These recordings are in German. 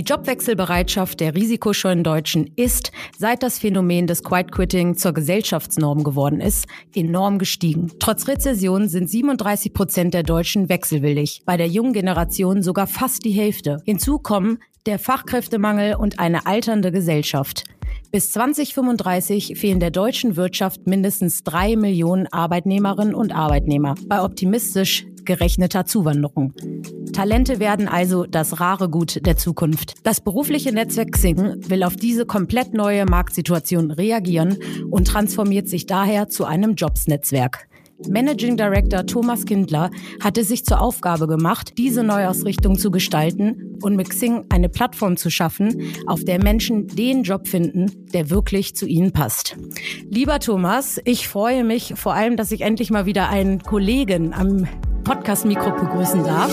Die Jobwechselbereitschaft der risikoscheuen Deutschen ist, seit das Phänomen des Quiet Quitting zur Gesellschaftsnorm geworden ist, enorm gestiegen. Trotz Rezession sind 37 Prozent der Deutschen wechselwillig, bei der jungen Generation sogar fast die Hälfte. Hinzu kommen der Fachkräftemangel und eine alternde Gesellschaft. Bis 2035 fehlen der deutschen Wirtschaft mindestens drei Millionen Arbeitnehmerinnen und Arbeitnehmer bei optimistisch gerechneter Zuwanderung. Talente werden also das rare Gut der Zukunft. Das berufliche Netzwerk Xing will auf diese komplett neue Marktsituation reagieren und transformiert sich daher zu einem Jobsnetzwerk. Managing Director Thomas Kindler hatte sich zur Aufgabe gemacht, diese Neuausrichtung zu gestalten und mit Xing eine Plattform zu schaffen, auf der Menschen den Job finden, der wirklich zu ihnen passt. Lieber Thomas, ich freue mich vor allem, dass ich endlich mal wieder einen Kollegen am Podcast-Mikro begrüßen darf.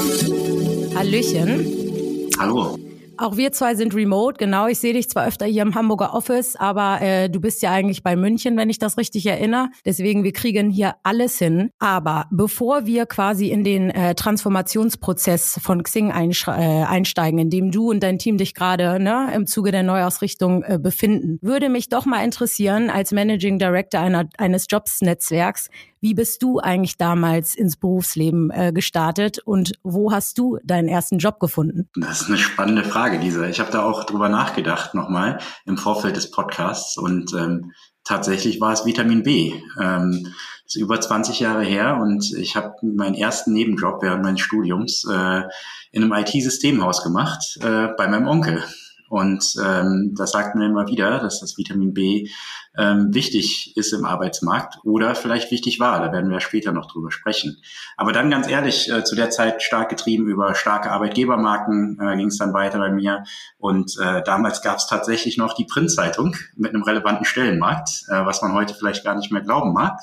Hallöchen. Hallo. Auch wir zwei sind remote, genau. Ich sehe dich zwar öfter hier im Hamburger Office, aber äh, du bist ja eigentlich bei München, wenn ich das richtig erinnere. Deswegen, wir kriegen hier alles hin. Aber bevor wir quasi in den äh, Transformationsprozess von Xing äh, einsteigen, in dem du und dein Team dich gerade ne, im Zuge der Neuausrichtung äh, befinden, würde mich doch mal interessieren, als Managing Director einer, eines Jobs-Netzwerks, wie bist du eigentlich damals ins Berufsleben äh, gestartet und wo hast du deinen ersten Job gefunden? Das ist eine spannende Frage, Lisa. Ich habe da auch drüber nachgedacht nochmal im Vorfeld des Podcasts und ähm, tatsächlich war es Vitamin B. Ähm, das ist über 20 Jahre her und ich habe meinen ersten Nebenjob während meines Studiums äh, in einem IT-Systemhaus gemacht äh, bei meinem Onkel. Und ähm, das sagt mir immer wieder, dass das Vitamin B ähm, wichtig ist im Arbeitsmarkt oder vielleicht wichtig war. Da werden wir später noch drüber sprechen. Aber dann ganz ehrlich, äh, zu der Zeit stark getrieben über starke Arbeitgebermarken äh, ging es dann weiter bei mir. Und äh, damals gab es tatsächlich noch die Printzeitung mit einem relevanten Stellenmarkt, äh, was man heute vielleicht gar nicht mehr glauben mag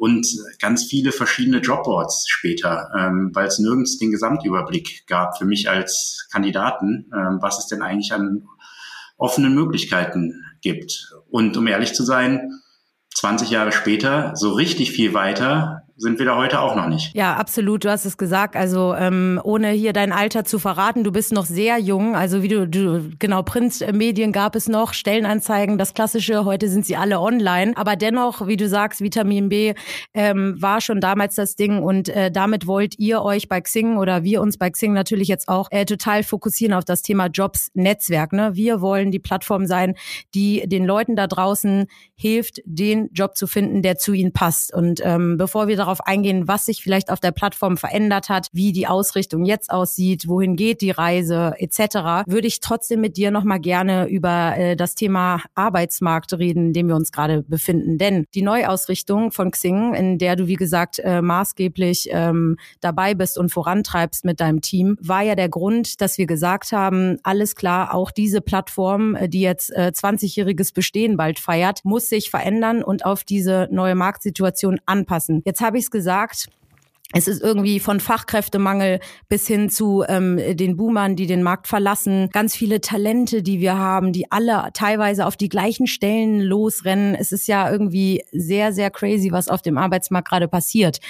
und ganz viele verschiedene Jobboards später, ähm, weil es nirgends den Gesamtüberblick gab für mich als Kandidaten, ähm, was es denn eigentlich an offenen Möglichkeiten gibt. Und um ehrlich zu sein, 20 Jahre später, so richtig viel weiter sind wir da heute auch noch nicht. Ja, absolut. Du hast es gesagt. Also ähm, ohne hier dein Alter zu verraten, du bist noch sehr jung. Also wie du, du genau Printmedien gab es noch, Stellenanzeigen, das Klassische. Heute sind sie alle online. Aber dennoch, wie du sagst, Vitamin B ähm, war schon damals das Ding und äh, damit wollt ihr euch bei Xing oder wir uns bei Xing natürlich jetzt auch äh, total fokussieren auf das Thema Jobs Netzwerk. Ne? Wir wollen die Plattform sein, die den Leuten da draußen hilft, den Job zu finden, der zu ihnen passt. Und ähm, bevor wir darauf darauf eingehen, was sich vielleicht auf der Plattform verändert hat, wie die Ausrichtung jetzt aussieht, wohin geht die Reise etc., würde ich trotzdem mit dir nochmal gerne über äh, das Thema Arbeitsmarkt reden, in dem wir uns gerade befinden. Denn die Neuausrichtung von Xing, in der du, wie gesagt, äh, maßgeblich ähm, dabei bist und vorantreibst mit deinem Team, war ja der Grund, dass wir gesagt haben, alles klar, auch diese Plattform, äh, die jetzt äh, 20-jähriges Bestehen bald feiert, muss sich verändern und auf diese neue Marktsituation anpassen. Jetzt habe ich es gesagt, es ist irgendwie von Fachkräftemangel bis hin zu ähm, den Boomern, die den Markt verlassen. Ganz viele Talente, die wir haben, die alle teilweise auf die gleichen Stellen losrennen. Es ist ja irgendwie sehr, sehr crazy, was auf dem Arbeitsmarkt gerade passiert.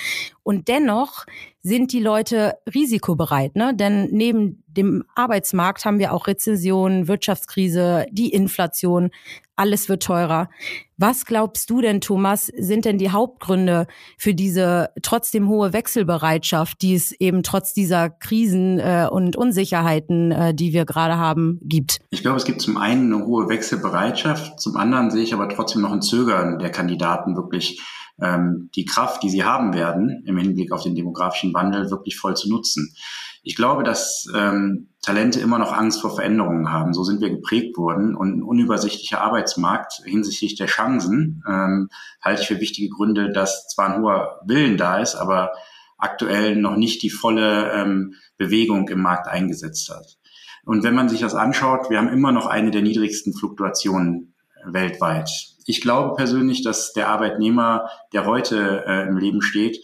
Und dennoch sind die Leute risikobereit, ne? Denn neben dem Arbeitsmarkt haben wir auch Rezession, Wirtschaftskrise, die Inflation, alles wird teurer. Was glaubst du denn, Thomas, sind denn die Hauptgründe für diese trotzdem hohe Wechselbereitschaft, die es eben trotz dieser Krisen äh, und Unsicherheiten, äh, die wir gerade haben, gibt? Ich glaube, es gibt zum einen eine hohe Wechselbereitschaft, zum anderen sehe ich aber trotzdem noch ein Zögern der Kandidaten wirklich ähm, die Kraft, die sie haben werden, im Hinblick auf den demografischen Wandel wirklich voll zu nutzen. Ich glaube, dass ähm, Talente immer noch Angst vor Veränderungen haben. So sind wir geprägt worden. Und ein unübersichtlicher Arbeitsmarkt hinsichtlich der Chancen ähm, halte ich für wichtige Gründe, dass zwar ein hoher Willen da ist, aber aktuell noch nicht die volle ähm, Bewegung im Markt eingesetzt hat. Und wenn man sich das anschaut, wir haben immer noch eine der niedrigsten Fluktuationen weltweit. Ich glaube persönlich, dass der Arbeitnehmer, der heute äh, im Leben steht,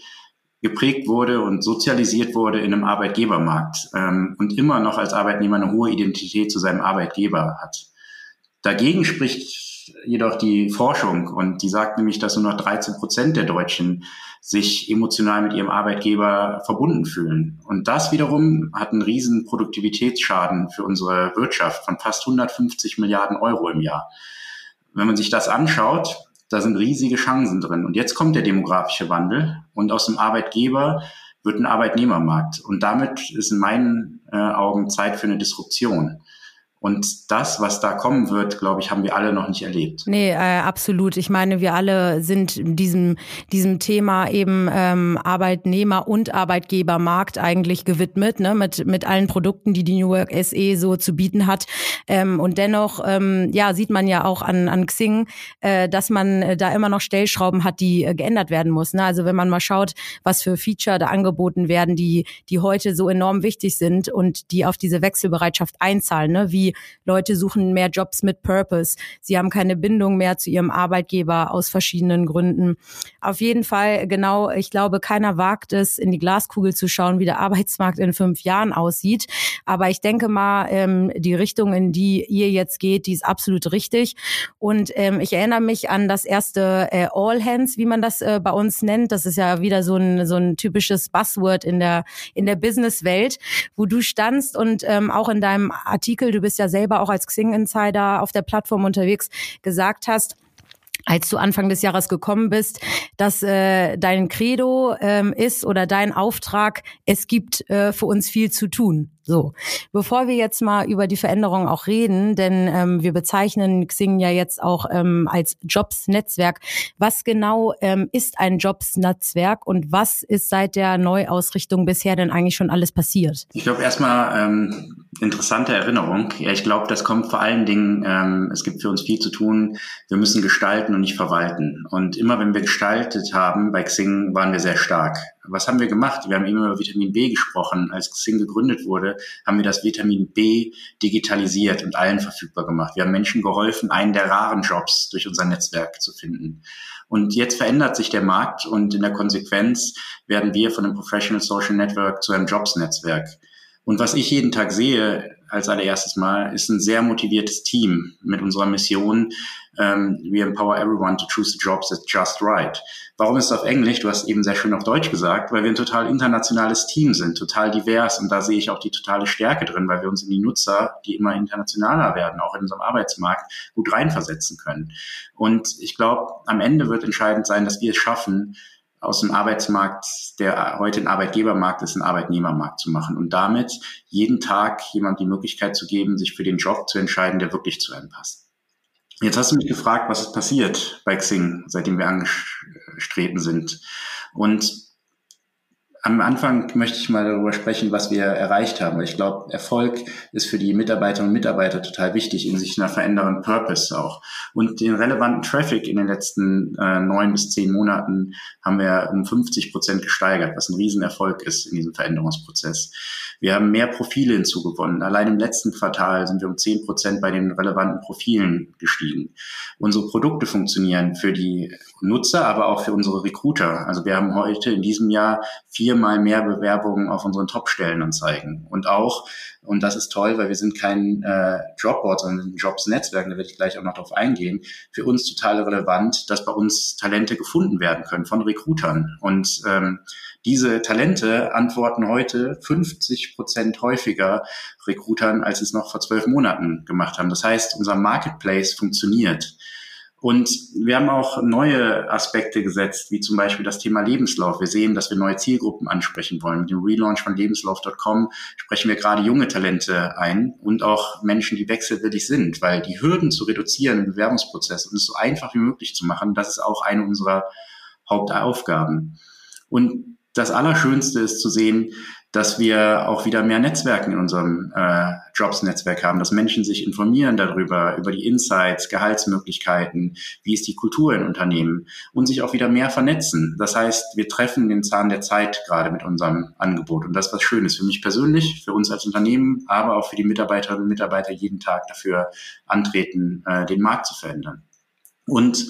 geprägt wurde und sozialisiert wurde in einem Arbeitgebermarkt ähm, und immer noch als Arbeitnehmer eine hohe Identität zu seinem Arbeitgeber hat. Dagegen spricht jedoch die Forschung und die sagt nämlich, dass nur noch 13 Prozent der Deutschen sich emotional mit ihrem Arbeitgeber verbunden fühlen. Und das wiederum hat einen riesen Produktivitätsschaden für unsere Wirtschaft von fast 150 Milliarden Euro im Jahr. Wenn man sich das anschaut, da sind riesige Chancen drin. Und jetzt kommt der demografische Wandel und aus dem Arbeitgeber wird ein Arbeitnehmermarkt. Und damit ist in meinen äh, Augen Zeit für eine Disruption. Und das, was da kommen wird, glaube ich, haben wir alle noch nicht erlebt. Nee, äh, absolut. Ich meine, wir alle sind diesem, diesem Thema eben ähm, Arbeitnehmer- und Arbeitgebermarkt eigentlich gewidmet, ne? mit, mit allen Produkten, die die New Work SE so zu bieten hat. Ähm, und dennoch, ähm, ja, sieht man ja auch an, an Xing, äh, dass man äh, da immer noch Stellschrauben hat, die äh, geändert werden muss. Ne? Also wenn man mal schaut, was für Feature da angeboten werden, die, die heute so enorm wichtig sind und die auf diese Wechselbereitschaft einzahlen, ne? wie Leute suchen mehr Jobs mit Purpose. Sie haben keine Bindung mehr zu ihrem Arbeitgeber aus verschiedenen Gründen. Auf jeden Fall, genau, ich glaube, keiner wagt es, in die Glaskugel zu schauen, wie der Arbeitsmarkt in fünf Jahren aussieht. Aber ich denke mal, ähm, die Richtung, in die ihr jetzt geht, die ist absolut richtig. Und ähm, ich erinnere mich an das erste äh, All Hands, wie man das äh, bei uns nennt. Das ist ja wieder so ein, so ein typisches Buzzword in der, in der Businesswelt, wo du standst und ähm, auch in deinem Artikel, du bist ja selber auch als Xing Insider auf der Plattform unterwegs, gesagt hast, als du Anfang des Jahres gekommen bist, dass äh, dein Credo ähm, ist oder dein Auftrag, es gibt äh, für uns viel zu tun. So, bevor wir jetzt mal über die Veränderung auch reden, denn ähm, wir bezeichnen Xing ja jetzt auch ähm, als Jobs-Netzwerk. Was genau ähm, ist ein Jobs-Netzwerk und was ist seit der Neuausrichtung bisher denn eigentlich schon alles passiert? Ich glaube erstmal ähm, interessante Erinnerung. Ja, ich glaube, das kommt vor allen Dingen, ähm, es gibt für uns viel zu tun. Wir müssen gestalten und nicht verwalten. Und immer wenn wir gestaltet haben bei Xing, waren wir sehr stark. Was haben wir gemacht? Wir haben immer über Vitamin B gesprochen. Als Xing gegründet wurde, haben wir das Vitamin B digitalisiert und allen verfügbar gemacht. Wir haben Menschen geholfen, einen der raren Jobs durch unser Netzwerk zu finden. Und jetzt verändert sich der Markt und in der Konsequenz werden wir von einem Professional Social Network zu einem Jobs-Netzwerk. Und was ich jeden Tag sehe, als allererstes Mal, ist ein sehr motiviertes Team mit unserer Mission, ähm, we empower everyone to choose the jobs that's just right. Warum ist es auf Englisch? Du hast eben sehr schön auf Deutsch gesagt, weil wir ein total internationales Team sind, total divers und da sehe ich auch die totale Stärke drin, weil wir uns in die Nutzer, die immer internationaler werden, auch in unserem Arbeitsmarkt, gut reinversetzen können. Und ich glaube, am Ende wird entscheidend sein, dass wir es schaffen, aus dem Arbeitsmarkt, der heute ein Arbeitgebermarkt ist, einen Arbeitnehmermarkt zu machen und damit jeden Tag jemand die Möglichkeit zu geben, sich für den Job zu entscheiden, der wirklich zu einem passt. Jetzt hast du mich gefragt, was ist passiert bei Xing, seitdem wir angestreten sind. Und am Anfang möchte ich mal darüber sprechen, was wir erreicht haben. Ich glaube, Erfolg ist für die Mitarbeiterinnen und Mitarbeiter total wichtig, in sich einer verändernden Purpose auch. Und den relevanten Traffic in den letzten äh, neun bis zehn Monaten haben wir um 50 Prozent gesteigert, was ein Riesenerfolg ist in diesem Veränderungsprozess. Wir haben mehr Profile hinzugewonnen. Allein im letzten Quartal sind wir um 10 Prozent bei den relevanten Profilen gestiegen. Unsere Produkte funktionieren für die Nutzer, aber auch für unsere Recruiter. Also wir haben heute in diesem Jahr viermal mehr Bewerbungen auf unseren Top-Stellenanzeigen. Und auch, und das ist toll, weil wir sind kein äh, Jobboard, sondern Jobs-Netzwerk, da werde ich gleich auch noch drauf eingehen, für uns total relevant, dass bei uns Talente gefunden werden können von Recruitern. Und ähm, diese Talente antworten heute 50 Prozent häufiger Recruitern, als es noch vor zwölf Monaten gemacht haben. Das heißt, unser Marketplace funktioniert. Und wir haben auch neue Aspekte gesetzt, wie zum Beispiel das Thema Lebenslauf. Wir sehen, dass wir neue Zielgruppen ansprechen wollen. Mit dem Relaunch von lebenslauf.com sprechen wir gerade junge Talente ein und auch Menschen, die wechselwillig sind, weil die Hürden zu reduzieren im Bewerbungsprozess und es so einfach wie möglich zu machen, das ist auch eine unserer Hauptaufgaben. Und das Allerschönste ist zu sehen, dass wir auch wieder mehr Netzwerken in unserem äh, Jobs-Netzwerk haben, dass Menschen sich informieren darüber, über die Insights, Gehaltsmöglichkeiten, wie ist die Kultur in Unternehmen und sich auch wieder mehr vernetzen. Das heißt, wir treffen den Zahn der Zeit gerade mit unserem Angebot und das ist was Schönes für mich persönlich, für uns als Unternehmen, aber auch für die Mitarbeiterinnen und Mitarbeiter jeden Tag dafür antreten, äh, den Markt zu verändern. Und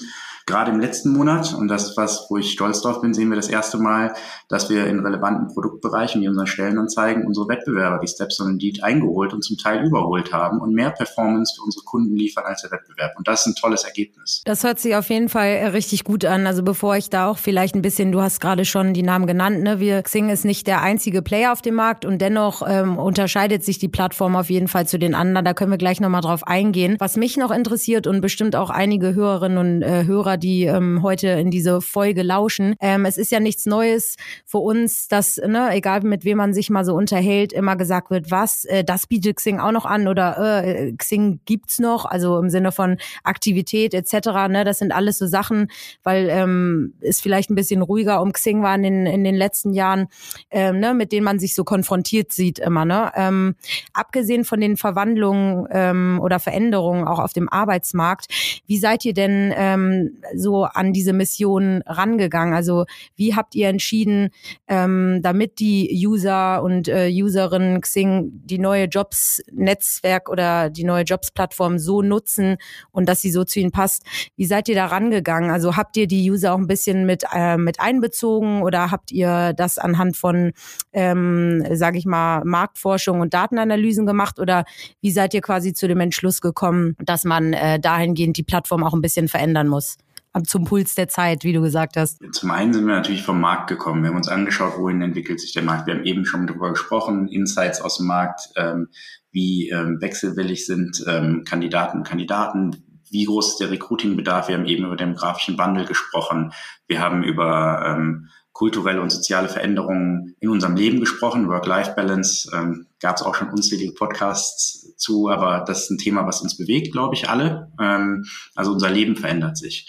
gerade im letzten Monat, und das ist was, wo ich stolz drauf bin, sehen wir das erste Mal, dass wir in relevanten Produktbereichen wie unseren Stellenanzeigen unsere Wettbewerber wie Steps und Indeed eingeholt und zum Teil überholt haben und mehr Performance für unsere Kunden liefern als der Wettbewerb. Und das ist ein tolles Ergebnis. Das hört sich auf jeden Fall richtig gut an. Also bevor ich da auch vielleicht ein bisschen, du hast gerade schon die Namen genannt, ne? Wir Xing ist nicht der einzige Player auf dem Markt und dennoch ähm, unterscheidet sich die Plattform auf jeden Fall zu den anderen. Da können wir gleich nochmal drauf eingehen. Was mich noch interessiert und bestimmt auch einige Hörerinnen und äh, Hörer, die ähm, heute in diese Folge lauschen. Ähm, es ist ja nichts Neues für uns, dass, ne, egal mit wem man sich mal so unterhält, immer gesagt wird, was, äh, das bietet Xing auch noch an oder äh, Xing gibt's noch, also im Sinne von Aktivität etc. Ne, das sind alles so Sachen, weil ähm, es vielleicht ein bisschen ruhiger um Xing war in den, in den letzten Jahren, ähm, ne, mit denen man sich so konfrontiert sieht immer. Ne? Ähm, abgesehen von den Verwandlungen ähm, oder Veränderungen auch auf dem Arbeitsmarkt, wie seid ihr denn ähm, so an diese Mission rangegangen? Also wie habt ihr entschieden, ähm, damit die User und äh, Userinnen Xing die neue Jobs-Netzwerk oder die neue Jobs-Plattform so nutzen und dass sie so zu ihnen passt? Wie seid ihr da rangegangen? Also habt ihr die User auch ein bisschen mit, äh, mit einbezogen oder habt ihr das anhand von, ähm, sage ich mal, Marktforschung und Datenanalysen gemacht oder wie seid ihr quasi zu dem Entschluss gekommen, dass man äh, dahingehend die Plattform auch ein bisschen verändern muss? Zum Puls der Zeit, wie du gesagt hast? Zum einen sind wir natürlich vom Markt gekommen. Wir haben uns angeschaut, wohin entwickelt sich der Markt. Wir haben eben schon darüber gesprochen, Insights aus dem Markt, ähm, wie ähm, wechselwillig sind ähm, Kandidaten und Kandidaten, wie groß ist der Recruiting-Bedarf. Wir haben eben über den grafischen Wandel gesprochen. Wir haben über ähm, kulturelle und soziale Veränderungen in unserem Leben gesprochen. Work-Life-Balance ähm, gab es auch schon unzählige Podcasts zu, aber das ist ein Thema, was uns bewegt, glaube ich, alle. Ähm, also unser Leben verändert sich.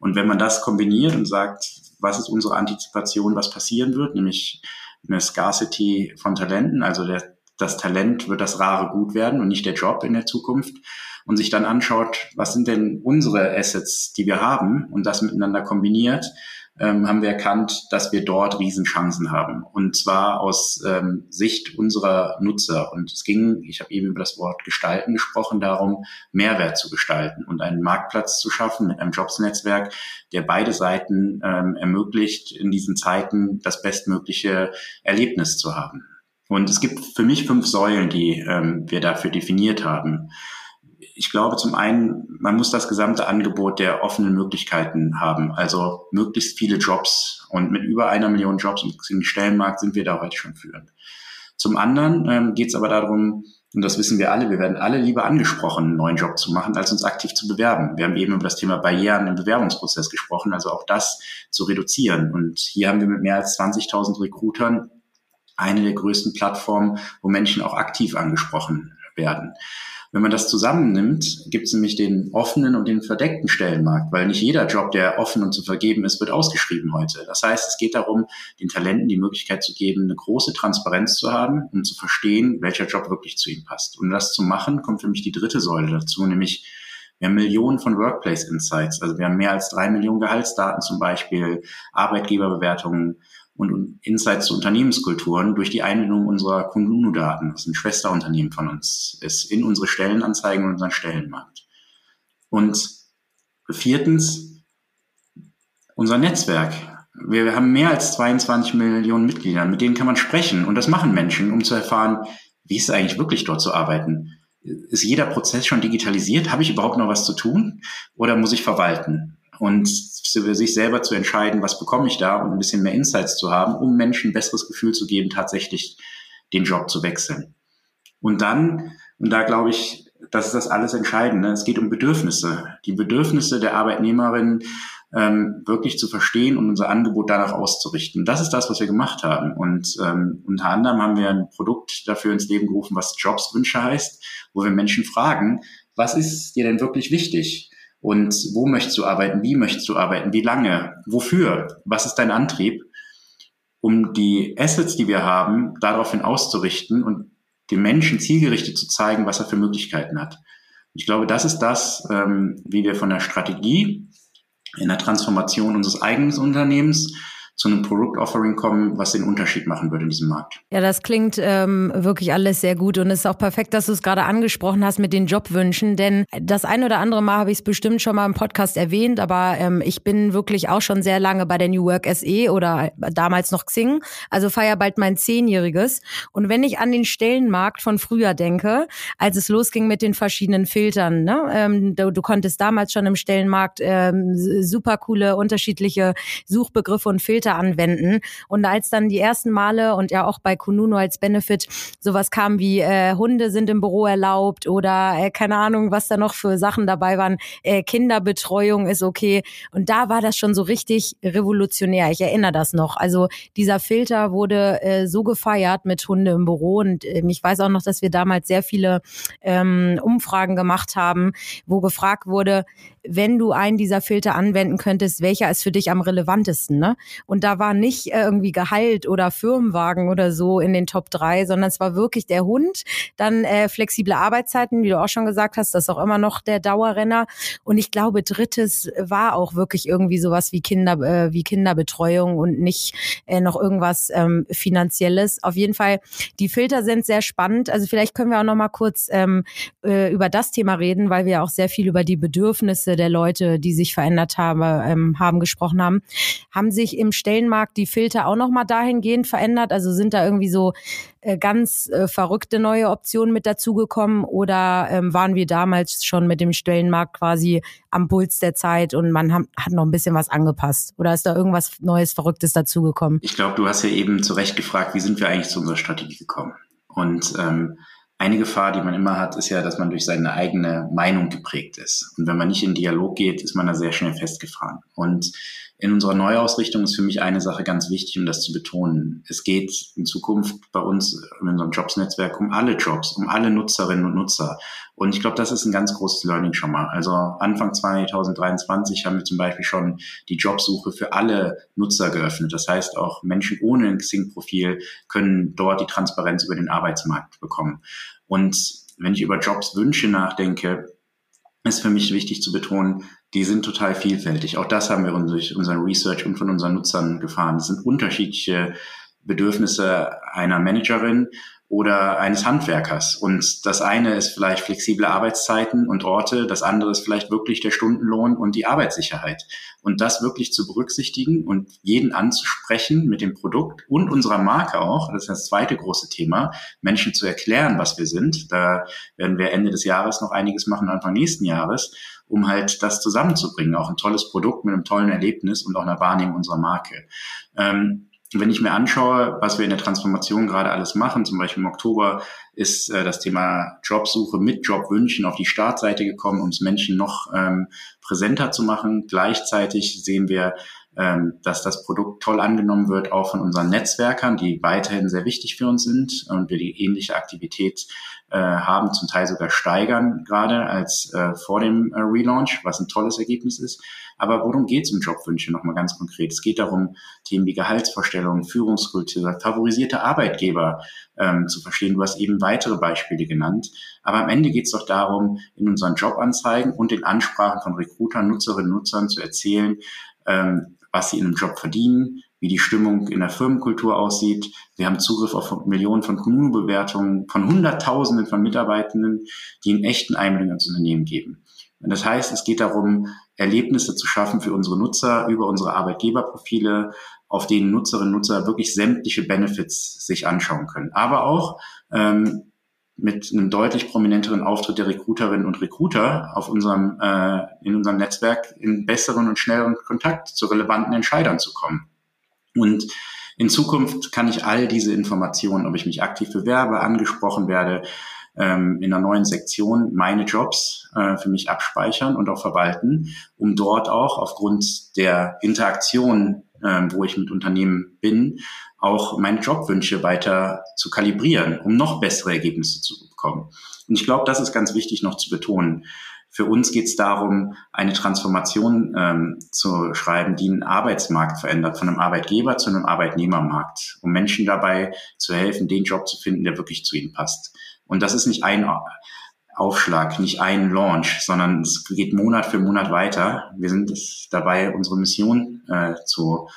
Und wenn man das kombiniert und sagt, was ist unsere Antizipation, was passieren wird, nämlich eine Scarcity von Talenten, also der, das Talent wird das rare Gut werden und nicht der Job in der Zukunft und sich dann anschaut, was sind denn unsere Assets, die wir haben und das miteinander kombiniert, ähm, haben wir erkannt, dass wir dort Riesenchancen haben. Und zwar aus ähm, Sicht unserer Nutzer. Und es ging, ich habe eben über das Wort Gestalten gesprochen, darum, Mehrwert zu gestalten und einen Marktplatz zu schaffen mit einem Jobsnetzwerk, der beide Seiten ähm, ermöglicht, in diesen Zeiten das bestmögliche Erlebnis zu haben. Und es gibt für mich fünf Säulen, die ähm, wir dafür definiert haben ich glaube zum einen, man muss das gesamte Angebot der offenen Möglichkeiten haben, also möglichst viele Jobs. Und mit über einer Million Jobs im Stellenmarkt sind wir da heute schon führend. Zum anderen ähm, geht es aber darum, und das wissen wir alle, wir werden alle lieber angesprochen, einen neuen Job zu machen, als uns aktiv zu bewerben. Wir haben eben über das Thema Barrieren im Bewerbungsprozess gesprochen, also auch das zu reduzieren. Und hier haben wir mit mehr als 20.000 Recruitern eine der größten Plattformen, wo Menschen auch aktiv angesprochen werden. Wenn man das zusammennimmt, gibt es nämlich den offenen und den verdeckten Stellenmarkt, weil nicht jeder Job, der offen und zu vergeben ist, wird ausgeschrieben heute. Das heißt, es geht darum, den Talenten die Möglichkeit zu geben, eine große Transparenz zu haben und zu verstehen, welcher Job wirklich zu ihnen passt. Und um das zu machen, kommt für mich die dritte Säule dazu, nämlich wir haben Millionen von Workplace Insights. Also wir haben mehr als drei Millionen Gehaltsdaten zum Beispiel, Arbeitgeberbewertungen, und Insights zu Unternehmenskulturen durch die Einbindung unserer Kununu-Daten, das ein Schwesterunternehmen von uns ist, in unsere Stellenanzeigen und unseren Stellenmarkt. Und viertens, unser Netzwerk. Wir haben mehr als 22 Millionen Mitglieder, mit denen kann man sprechen. Und das machen Menschen, um zu erfahren, wie ist es eigentlich wirklich dort zu arbeiten? Ist jeder Prozess schon digitalisiert? Habe ich überhaupt noch was zu tun? Oder muss ich verwalten? Und für sich selber zu entscheiden, was bekomme ich da und ein bisschen mehr Insights zu haben, um Menschen ein besseres Gefühl zu geben, tatsächlich den Job zu wechseln. Und dann, und da glaube ich, das ist das alles Entscheidende, es geht um Bedürfnisse. Die Bedürfnisse der Arbeitnehmerin ähm, wirklich zu verstehen und unser Angebot danach auszurichten. Das ist das, was wir gemacht haben. Und ähm, unter anderem haben wir ein Produkt dafür ins Leben gerufen, was Jobswünsche heißt, wo wir Menschen fragen, was ist dir denn wirklich wichtig? Und wo möchtest du arbeiten? Wie möchtest du arbeiten? Wie lange? Wofür? Was ist dein Antrieb? Um die Assets, die wir haben, daraufhin auszurichten und dem Menschen zielgerichtet zu zeigen, was er für Möglichkeiten hat. Ich glaube, das ist das, ähm, wie wir von der Strategie in der Transformation unseres eigenen Unternehmens zu einem Produkt-Offering kommen, was den Unterschied machen würde in diesem Markt. Ja, das klingt ähm, wirklich alles sehr gut und es ist auch perfekt, dass du es gerade angesprochen hast mit den Jobwünschen, denn das ein oder andere Mal habe ich es bestimmt schon mal im Podcast erwähnt, aber ähm, ich bin wirklich auch schon sehr lange bei der New Work SE oder damals noch Xing, also feier bald mein Zehnjähriges und wenn ich an den Stellenmarkt von früher denke, als es losging mit den verschiedenen Filtern, ne? Ähm, du, du konntest damals schon im Stellenmarkt ähm, super coole unterschiedliche Suchbegriffe und Filter Produkte anwenden. Und als dann die ersten Male und ja auch bei Kununo als Benefit sowas kam wie äh, Hunde sind im Büro erlaubt oder äh, keine Ahnung, was da noch für Sachen dabei waren, äh, Kinderbetreuung ist okay. Und da war das schon so richtig revolutionär. Ich erinnere das noch. Also dieser Filter wurde äh, so gefeiert mit Hunde im Büro und äh, ich weiß auch noch, dass wir damals sehr viele ähm, Umfragen gemacht haben, wo gefragt wurde, wenn du einen dieser Filter anwenden könntest, welcher ist für dich am relevantesten? Ne? Und da war nicht äh, irgendwie Gehalt oder Firmenwagen oder so in den Top 3, sondern es war wirklich der Hund, dann äh, flexible Arbeitszeiten, wie du auch schon gesagt hast, das ist auch immer noch der Dauerrenner. Und ich glaube, drittes war auch wirklich irgendwie sowas wie Kinder, äh, wie Kinderbetreuung und nicht äh, noch irgendwas ähm, Finanzielles. Auf jeden Fall, die Filter sind sehr spannend. Also vielleicht können wir auch noch mal kurz ähm, äh, über das Thema reden, weil wir auch sehr viel über die Bedürfnisse der Leute, die sich verändert haben, ähm, haben gesprochen haben. Haben sich im Stellenmarkt die Filter auch nochmal dahingehend verändert? Also sind da irgendwie so äh, ganz äh, verrückte neue Optionen mit dazugekommen oder ähm, waren wir damals schon mit dem Stellenmarkt quasi am Puls der Zeit und man hat, hat noch ein bisschen was angepasst? Oder ist da irgendwas Neues, Verrücktes dazugekommen? Ich glaube, du hast ja eben zu Recht gefragt, wie sind wir eigentlich zu unserer Strategie gekommen? Und ähm, eine Gefahr, die man immer hat, ist ja, dass man durch seine eigene Meinung geprägt ist. Und wenn man nicht in Dialog geht, ist man da sehr schnell festgefahren. Und in unserer Neuausrichtung ist für mich eine Sache ganz wichtig, um das zu betonen. Es geht in Zukunft bei uns in unserem Jobs-Netzwerk um alle Jobs, um alle Nutzerinnen und Nutzer. Und ich glaube, das ist ein ganz großes Learning schon mal. Also Anfang 2023 haben wir zum Beispiel schon die Jobsuche für alle Nutzer geöffnet. Das heißt, auch Menschen ohne ein Xing-Profil können dort die Transparenz über den Arbeitsmarkt bekommen. Und wenn ich über Jobswünsche nachdenke, ist für mich wichtig zu betonen, die sind total vielfältig. Auch das haben wir durch unseren Research und von unseren Nutzern gefahren. Es sind unterschiedliche Bedürfnisse einer Managerin oder eines Handwerkers. Und das eine ist vielleicht flexible Arbeitszeiten und Orte, das andere ist vielleicht wirklich der Stundenlohn und die Arbeitssicherheit. Und das wirklich zu berücksichtigen und jeden anzusprechen mit dem Produkt und unserer Marke auch, das ist das zweite große Thema, Menschen zu erklären, was wir sind. Da werden wir Ende des Jahres noch einiges machen, Anfang nächsten Jahres, um halt das zusammenzubringen. Auch ein tolles Produkt mit einem tollen Erlebnis und auch einer Wahrnehmung unserer Marke. Ähm, wenn ich mir anschaue, was wir in der Transformation gerade alles machen, zum Beispiel im Oktober ist äh, das Thema Jobsuche mit Jobwünschen auf die Startseite gekommen, um es Menschen noch ähm, präsenter zu machen. Gleichzeitig sehen wir, dass das Produkt toll angenommen wird, auch von unseren Netzwerkern, die weiterhin sehr wichtig für uns sind und wir die ähnliche Aktivität äh, haben, zum Teil sogar steigern gerade als äh, vor dem äh, Relaunch, was ein tolles Ergebnis ist. Aber worum geht es um Jobwünsche nochmal ganz konkret? Es geht darum, Themen wie Gehaltsvorstellungen, Führungskultur, favorisierte Arbeitgeber ähm, zu verstehen. Du hast eben weitere Beispiele genannt. Aber am Ende geht es doch darum, in unseren Jobanzeigen und den Ansprachen von Recruitern, Nutzerinnen und Nutzern zu erzählen, ähm, was sie in einem Job verdienen, wie die Stimmung in der Firmenkultur aussieht. Wir haben Zugriff auf Millionen von Kommunenbewertungen von Hunderttausenden von Mitarbeitenden, die einen echten Einblick ins Unternehmen geben. Und das heißt, es geht darum, Erlebnisse zu schaffen für unsere Nutzer über unsere Arbeitgeberprofile, auf denen Nutzerinnen und Nutzer wirklich sämtliche Benefits sich anschauen können. Aber auch ähm, mit einem deutlich prominenteren Auftritt der Recruiterinnen und Recruiter auf unserem, äh, in unserem Netzwerk in besseren und schnelleren Kontakt zu relevanten Entscheidern zu kommen. Und in Zukunft kann ich all diese Informationen, ob ich mich aktiv bewerbe, angesprochen werde, ähm, in einer neuen Sektion meine Jobs äh, für mich abspeichern und auch verwalten, um dort auch aufgrund der Interaktion, äh, wo ich mit Unternehmen bin, auch meine Jobwünsche weiter zu kalibrieren, um noch bessere Ergebnisse zu bekommen. Und ich glaube, das ist ganz wichtig noch zu betonen. Für uns geht es darum, eine Transformation ähm, zu schreiben, die einen Arbeitsmarkt verändert, von einem Arbeitgeber zu einem Arbeitnehmermarkt, um Menschen dabei zu helfen, den Job zu finden, der wirklich zu ihnen passt. Und das ist nicht ein Aufschlag, nicht ein Launch, sondern es geht Monat für Monat weiter. Wir sind dabei, unsere Mission äh, zu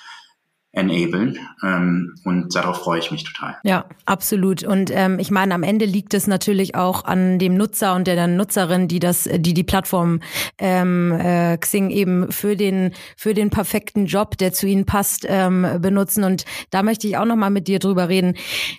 enablen. Ähm, und darauf freue ich mich total. Ja, absolut. Und ähm, ich meine, am Ende liegt es natürlich auch an dem Nutzer und der Nutzerin, die das, die die Plattform ähm, äh, Xing eben für den für den perfekten Job, der zu ihnen passt, ähm, benutzen. Und da möchte ich auch noch mal mit dir drüber reden,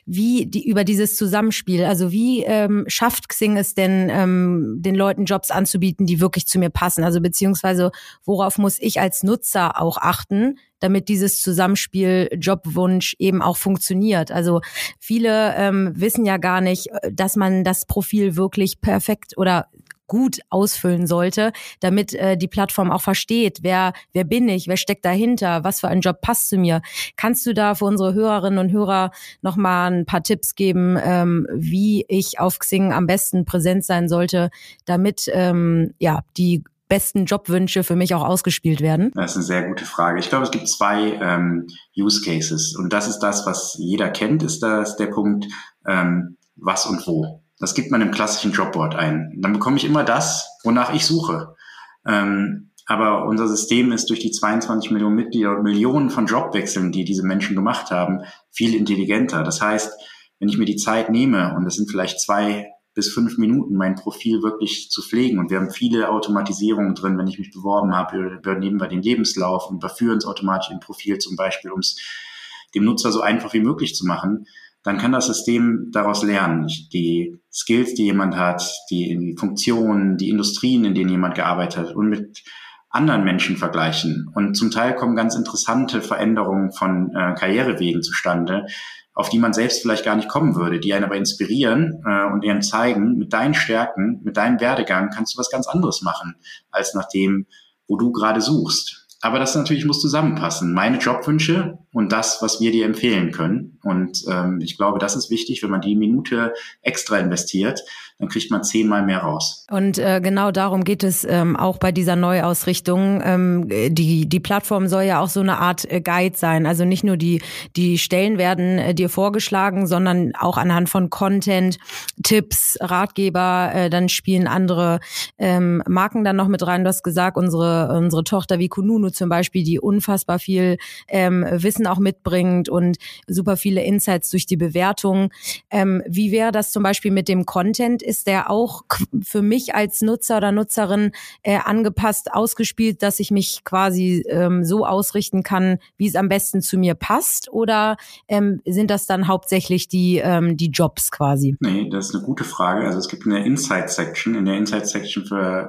wie die über dieses Zusammenspiel. Also wie ähm, schafft Xing es denn, ähm, den Leuten Jobs anzubieten, die wirklich zu mir passen? Also beziehungsweise worauf muss ich als Nutzer auch achten, damit dieses Zusammenspiel Jobwunsch eben auch funktioniert. Also viele ähm, wissen ja gar nicht, äh, dass man das Profil wirklich perfekt oder gut ausfüllen sollte, damit äh, die Plattform auch versteht, wer wer bin ich, wer steckt dahinter, was für ein Job passt zu mir. Kannst du da für unsere Hörerinnen und Hörer noch mal ein paar Tipps geben, ähm, wie ich auf Xing am besten präsent sein sollte, damit ähm, ja die besten Jobwünsche für mich auch ausgespielt werden? Das ist eine sehr gute Frage. Ich glaube, es gibt zwei ähm, Use Cases und das ist das, was jeder kennt, ist das der Punkt, ähm, was und wo. Das gibt man im klassischen Jobboard ein. Dann bekomme ich immer das, wonach ich suche. Ähm, aber unser System ist durch die 22 Millionen Mitglieder und Millionen von Jobwechseln, die diese Menschen gemacht haben, viel intelligenter. Das heißt, wenn ich mir die Zeit nehme, und das sind vielleicht zwei bis fünf Minuten mein Profil wirklich zu pflegen. Und wir haben viele Automatisierungen drin, wenn ich mich beworben habe, übernehmen wir den Lebenslauf und überführen es automatisch im Profil zum Beispiel, um es dem Nutzer so einfach wie möglich zu machen. Dann kann das System daraus lernen. Die Skills, die jemand hat, die Funktionen, die Industrien, in denen jemand gearbeitet hat und mit anderen Menschen vergleichen. Und zum Teil kommen ganz interessante Veränderungen von äh, Karrierewegen zustande, auf die man selbst vielleicht gar nicht kommen würde, die einen aber inspirieren äh, und ihnen zeigen, mit deinen Stärken, mit deinem Werdegang kannst du was ganz anderes machen, als nach dem, wo du gerade suchst. Aber das natürlich muss zusammenpassen. Meine Jobwünsche und das, was wir dir empfehlen können. Und ähm, ich glaube, das ist wichtig, wenn man die Minute extra investiert, dann kriegt man zehnmal mehr raus. Und äh, genau darum geht es ähm, auch bei dieser Neuausrichtung. Ähm, die, die Plattform soll ja auch so eine Art äh, Guide sein. Also nicht nur die, die Stellen werden äh, dir vorgeschlagen, sondern auch anhand von Content, Tipps, Ratgeber. Äh, dann spielen andere ähm, Marken dann noch mit rein. Du hast gesagt, unsere, unsere Tochter wie Kununu zum Beispiel, die unfassbar viel ähm, Wissen auch mitbringt und super viele Insights durch die Bewertung. Ähm, wie wäre das zum Beispiel mit dem Content? ist der auch für mich als Nutzer oder Nutzerin äh, angepasst, ausgespielt, dass ich mich quasi ähm, so ausrichten kann, wie es am besten zu mir passt? Oder ähm, sind das dann hauptsächlich die, ähm, die Jobs quasi? Nee, das ist eine gute Frage. Also es gibt eine Insight-Section. In der Insight-Section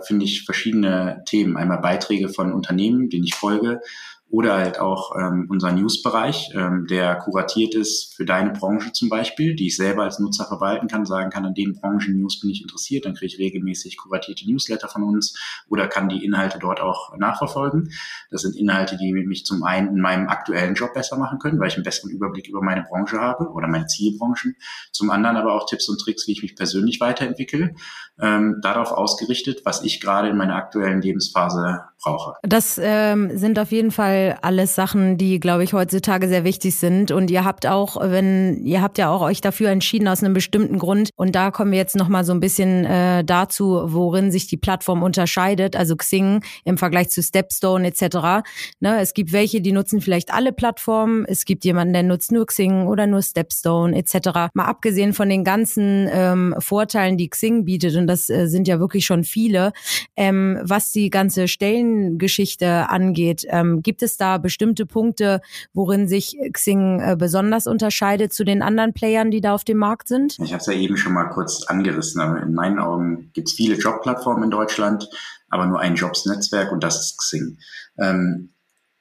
finde ich verschiedene Themen. Einmal Beiträge von Unternehmen, denen ich folge, oder halt auch ähm, unser Newsbereich, ähm, der kuratiert ist für deine Branche zum Beispiel, die ich selber als Nutzer verwalten kann, sagen kann, an den Branchen-News bin ich interessiert, dann kriege ich regelmäßig kuratierte Newsletter von uns oder kann die Inhalte dort auch nachverfolgen. Das sind Inhalte, die mich zum einen in meinem aktuellen Job besser machen können, weil ich einen besseren Überblick über meine Branche habe oder meine Zielbranchen. Zum anderen aber auch Tipps und Tricks, wie ich mich persönlich weiterentwickle, ähm, darauf ausgerichtet, was ich gerade in meiner aktuellen Lebensphase brauche. Das ähm, sind auf jeden Fall alles Sachen, die, glaube ich, heutzutage sehr wichtig sind. Und ihr habt auch, wenn ihr habt ja auch euch dafür entschieden aus einem bestimmten Grund. Und da kommen wir jetzt noch mal so ein bisschen äh, dazu, worin sich die Plattform unterscheidet, also Xing im Vergleich zu Stepstone etc. Ne, es gibt welche, die nutzen vielleicht alle Plattformen. Es gibt jemanden, der nutzt nur Xing oder nur Stepstone etc. Mal abgesehen von den ganzen ähm, Vorteilen, die Xing bietet, und das äh, sind ja wirklich schon viele, ähm, was die ganze Stellen Geschichte angeht. Ähm, gibt es da bestimmte Punkte, worin sich Xing äh, besonders unterscheidet zu den anderen Playern, die da auf dem Markt sind? Ich habe es ja eben schon mal kurz angerissen, aber in meinen Augen gibt es viele Jobplattformen in Deutschland, aber nur ein Jobs-Netzwerk und das ist Xing. Ähm,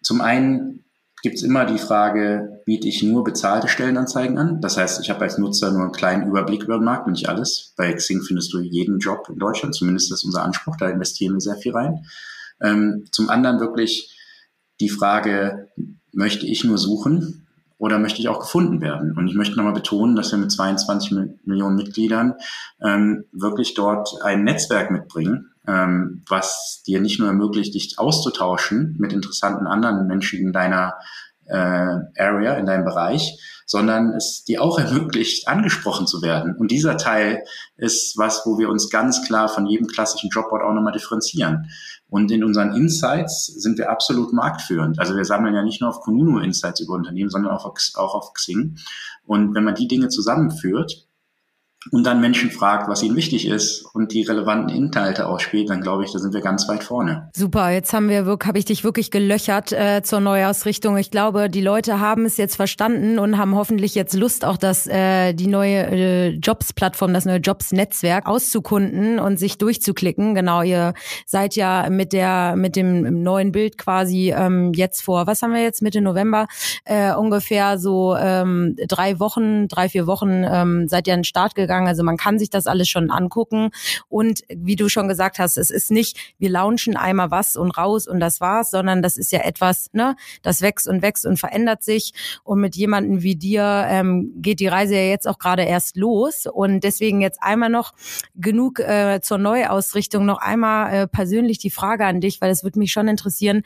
zum einen gibt es immer die Frage, biete ich nur bezahlte Stellenanzeigen an? Das heißt, ich habe als Nutzer nur einen kleinen Überblick über den Markt, nicht alles. Bei Xing findest du jeden Job in Deutschland, zumindest ist unser Anspruch, da investieren wir sehr viel rein. Ähm, zum anderen wirklich die Frage, möchte ich nur suchen oder möchte ich auch gefunden werden? Und ich möchte nochmal betonen, dass wir mit 22 Millionen Mitgliedern ähm, wirklich dort ein Netzwerk mitbringen, ähm, was dir nicht nur ermöglicht, dich auszutauschen mit interessanten anderen Menschen in deiner äh, Area, in deinem Bereich, sondern es dir auch ermöglicht, angesprochen zu werden. Und dieser Teil ist was, wo wir uns ganz klar von jedem klassischen Jobboard auch nochmal differenzieren. Und in unseren Insights sind wir absolut marktführend. Also wir sammeln ja nicht nur auf Kununu Insights über Unternehmen, sondern auch auf, auch auf Xing. Und wenn man die Dinge zusammenführt, und dann Menschen fragt, was ihnen wichtig ist und die relevanten Inhalte ausspielt, dann glaube ich, da sind wir ganz weit vorne. Super, jetzt haben wir wirklich, habe ich dich wirklich gelöchert äh, zur Neuausrichtung. Ich glaube, die Leute haben es jetzt verstanden und haben hoffentlich jetzt Lust, auch das äh, die neue äh, Jobs-Plattform, das neue Jobs-Netzwerk auszukunden und sich durchzuklicken. Genau, ihr seid ja mit der mit dem neuen Bild quasi ähm, jetzt vor, was haben wir jetzt Mitte November äh, ungefähr so ähm, drei Wochen, drei vier Wochen ähm, seid ihr an den Start gegangen gegangen. Also man kann sich das alles schon angucken. Und wie du schon gesagt hast, es ist nicht, wir launchen einmal was und raus und das war's, sondern das ist ja etwas, ne, das wächst und wächst und verändert sich. Und mit jemandem wie dir ähm, geht die Reise ja jetzt auch gerade erst los. Und deswegen jetzt einmal noch genug äh, zur Neuausrichtung, noch einmal äh, persönlich die Frage an dich, weil es würde mich schon interessieren.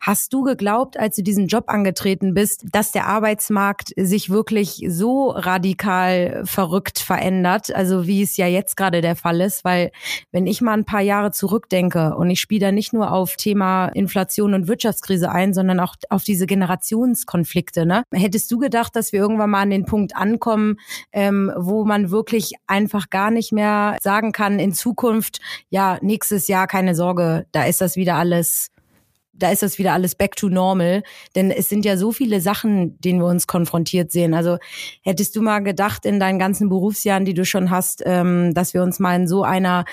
Hast du geglaubt, als du diesen Job angetreten bist, dass der Arbeitsmarkt sich wirklich so radikal verrückt verändert? Verändert, also wie es ja jetzt gerade der Fall ist, weil wenn ich mal ein paar Jahre zurückdenke und ich spiele da nicht nur auf Thema Inflation und Wirtschaftskrise ein, sondern auch auf diese Generationskonflikte. Ne? Hättest du gedacht, dass wir irgendwann mal an den Punkt ankommen, ähm, wo man wirklich einfach gar nicht mehr sagen kann, in Zukunft, ja, nächstes Jahr keine Sorge, da ist das wieder alles da ist das wieder alles back to normal. Denn es sind ja so viele Sachen, denen wir uns konfrontiert sehen. Also hättest du mal gedacht in deinen ganzen Berufsjahren, die du schon hast, ähm, dass wir uns mal in so einer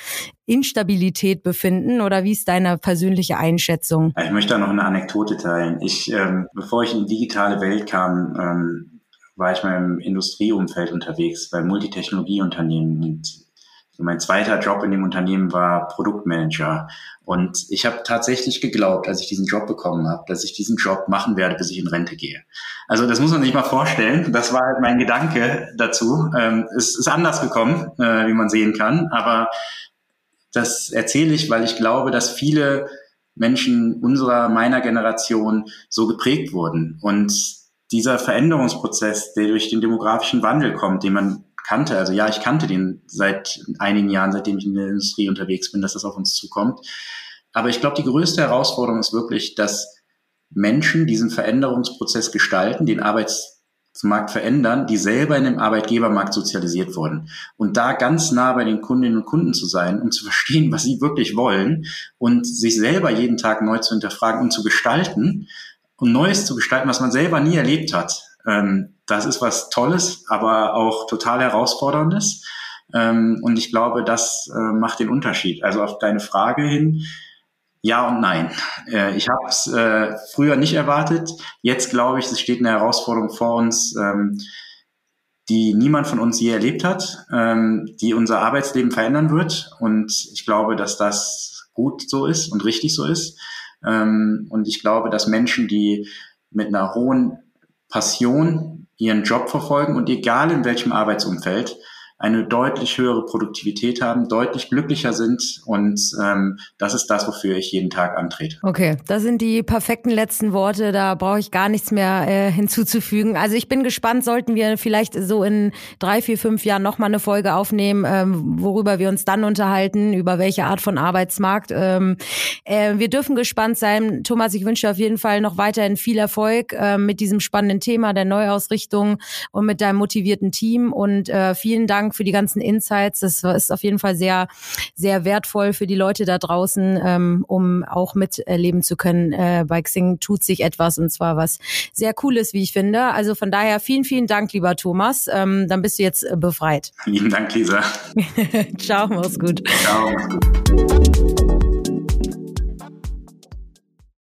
Instabilität befinden? Oder wie ist deine persönliche Einschätzung? Ich möchte da noch eine Anekdote teilen. Ich, ähm, bevor ich in die digitale Welt kam, ähm, war ich mal im Industrieumfeld unterwegs, bei Multitechnologieunternehmen. Mein zweiter Job in dem Unternehmen war Produktmanager. Und ich habe tatsächlich geglaubt, als ich diesen Job bekommen habe, dass ich diesen Job machen werde, bis ich in Rente gehe. Also das muss man sich mal vorstellen. Das war halt mein Gedanke dazu. Ähm, es ist anders gekommen, äh, wie man sehen kann. Aber das erzähle ich, weil ich glaube, dass viele Menschen unserer, meiner Generation so geprägt wurden. Und dieser Veränderungsprozess, der durch den demografischen Wandel kommt, den man kannte. Also ja, ich kannte den seit einigen Jahren, seitdem ich in der Industrie unterwegs bin, dass das auf uns zukommt. Aber ich glaube, die größte Herausforderung ist wirklich, dass Menschen diesen Veränderungsprozess gestalten, den Arbeitsmarkt verändern, die selber in dem Arbeitgebermarkt sozialisiert wurden. Und da ganz nah bei den Kundinnen und Kunden zu sein, um zu verstehen, was sie wirklich wollen und sich selber jeden Tag neu zu hinterfragen und zu gestalten und Neues zu gestalten, was man selber nie erlebt hat. Ähm, das ist was Tolles, aber auch total herausforderndes. Ähm, und ich glaube, das äh, macht den Unterschied. Also auf deine Frage hin, ja und nein. Äh, ich habe es äh, früher nicht erwartet. Jetzt glaube ich, es steht eine Herausforderung vor uns, ähm, die niemand von uns je erlebt hat, ähm, die unser Arbeitsleben verändern wird. Und ich glaube, dass das gut so ist und richtig so ist. Ähm, und ich glaube, dass Menschen, die mit einer hohen Passion ihren Job verfolgen und egal in welchem Arbeitsumfeld, eine deutlich höhere Produktivität haben, deutlich glücklicher sind und ähm, das ist das, wofür ich jeden Tag antrete. Okay, das sind die perfekten letzten Worte, da brauche ich gar nichts mehr äh, hinzuzufügen. Also ich bin gespannt, sollten wir vielleicht so in drei, vier, fünf Jahren nochmal eine Folge aufnehmen, ähm, worüber wir uns dann unterhalten, über welche Art von Arbeitsmarkt. Ähm, äh, wir dürfen gespannt sein. Thomas, ich wünsche dir auf jeden Fall noch weiterhin viel Erfolg äh, mit diesem spannenden Thema der Neuausrichtung und mit deinem motivierten Team und äh, vielen Dank Dank für die ganzen Insights. Das ist auf jeden Fall sehr, sehr wertvoll für die Leute da draußen, ähm, um auch miterleben zu können. Äh, bei Xing tut sich etwas und zwar was sehr Cooles, wie ich finde. Also von daher vielen, vielen Dank, lieber Thomas. Ähm, dann bist du jetzt äh, befreit. Vielen Dank, Lisa. Ciao, mach's gut. Ciao, mach's gut.